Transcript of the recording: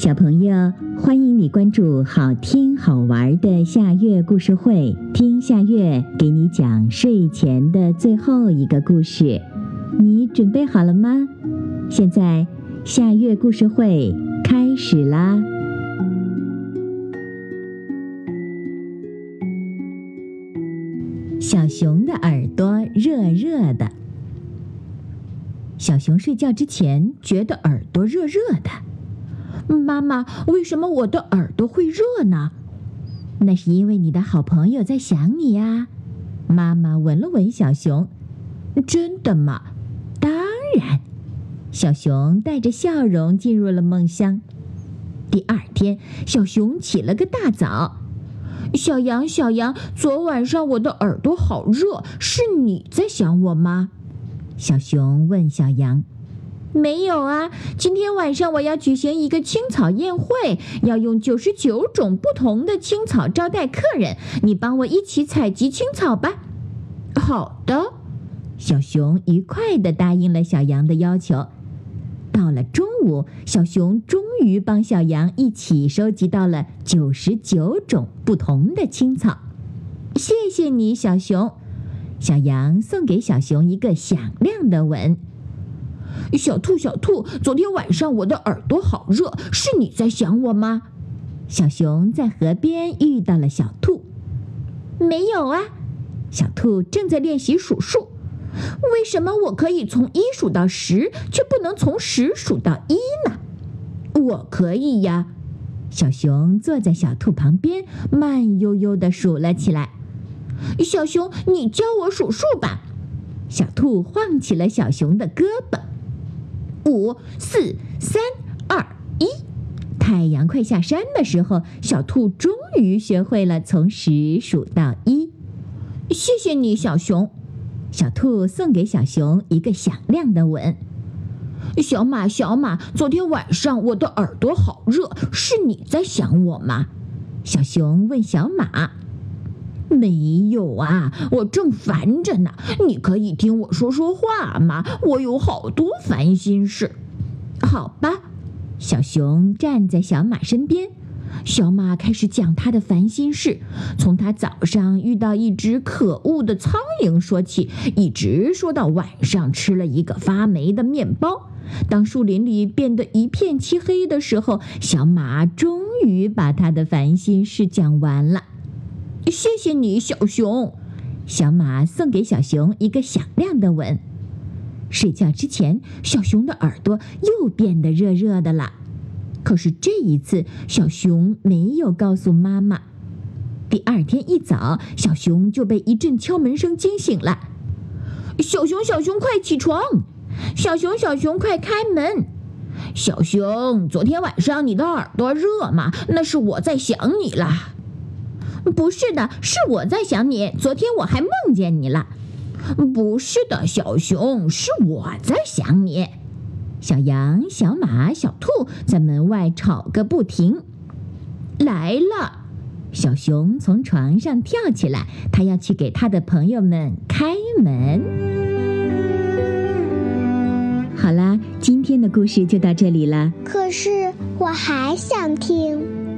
小朋友，欢迎你关注好听好玩的夏月故事会，听夏月给你讲睡前的最后一个故事。你准备好了吗？现在夏月故事会开始啦！小熊的耳朵热热的。小熊睡觉之前觉得耳朵热热的。妈妈，为什么我的耳朵会热呢？那是因为你的好朋友在想你呀。妈妈闻了闻小熊，真的吗？当然。小熊带着笑容进入了梦乡。第二天，小熊起了个大早。小羊，小羊，昨晚上我的耳朵好热，是你在想我吗？小熊问小羊。没有啊，今天晚上我要举行一个青草宴会，要用九十九种不同的青草招待客人。你帮我一起采集青草吧。好的，小熊愉快地答应了小羊的要求。到了中午，小熊终于帮小羊一起收集到了九十九种不同的青草。谢谢你，小熊。小羊送给小熊一个响亮的吻。小兔，小兔，昨天晚上我的耳朵好热，是你在想我吗？小熊在河边遇到了小兔。没有啊，小兔正在练习数数。为什么我可以从一数到十，却不能从十数到一呢？我可以呀。小熊坐在小兔旁边，慢悠悠地数了起来。小熊，你教我数数吧。小兔晃起了小熊的胳膊。五四三二一，太阳快下山的时候，小兔终于学会了从十数到一。谢谢你，小熊。小兔送给小熊一个响亮的吻。小马，小马，昨天晚上我的耳朵好热，是你在想我吗？小熊问小马。没有啊，我正烦着呢。你可以听我说说话吗？我有好多烦心事。好吧，小熊站在小马身边。小马开始讲他的烦心事，从他早上遇到一只可恶的苍蝇说起，一直说到晚上吃了一个发霉的面包。当树林里变得一片漆黑的时候，小马终于把他的烦心事讲完了。谢谢你，小熊。小马送给小熊一个响亮的吻。睡觉之前，小熊的耳朵又变得热热的了。可是这一次，小熊没有告诉妈妈。第二天一早，小熊就被一阵敲门声惊醒了。小熊，小熊，快起床！小熊，小熊，快开门！小熊，昨天晚上你的耳朵热吗？那是我在想你了。不是的，是我在想你。昨天我还梦见你了。不是的，小熊，是我在想你。小羊、小马、小兔在门外吵个不停。来了，小熊从床上跳起来，他要去给他的朋友们开门。好啦，今天的故事就到这里了。可是我还想听。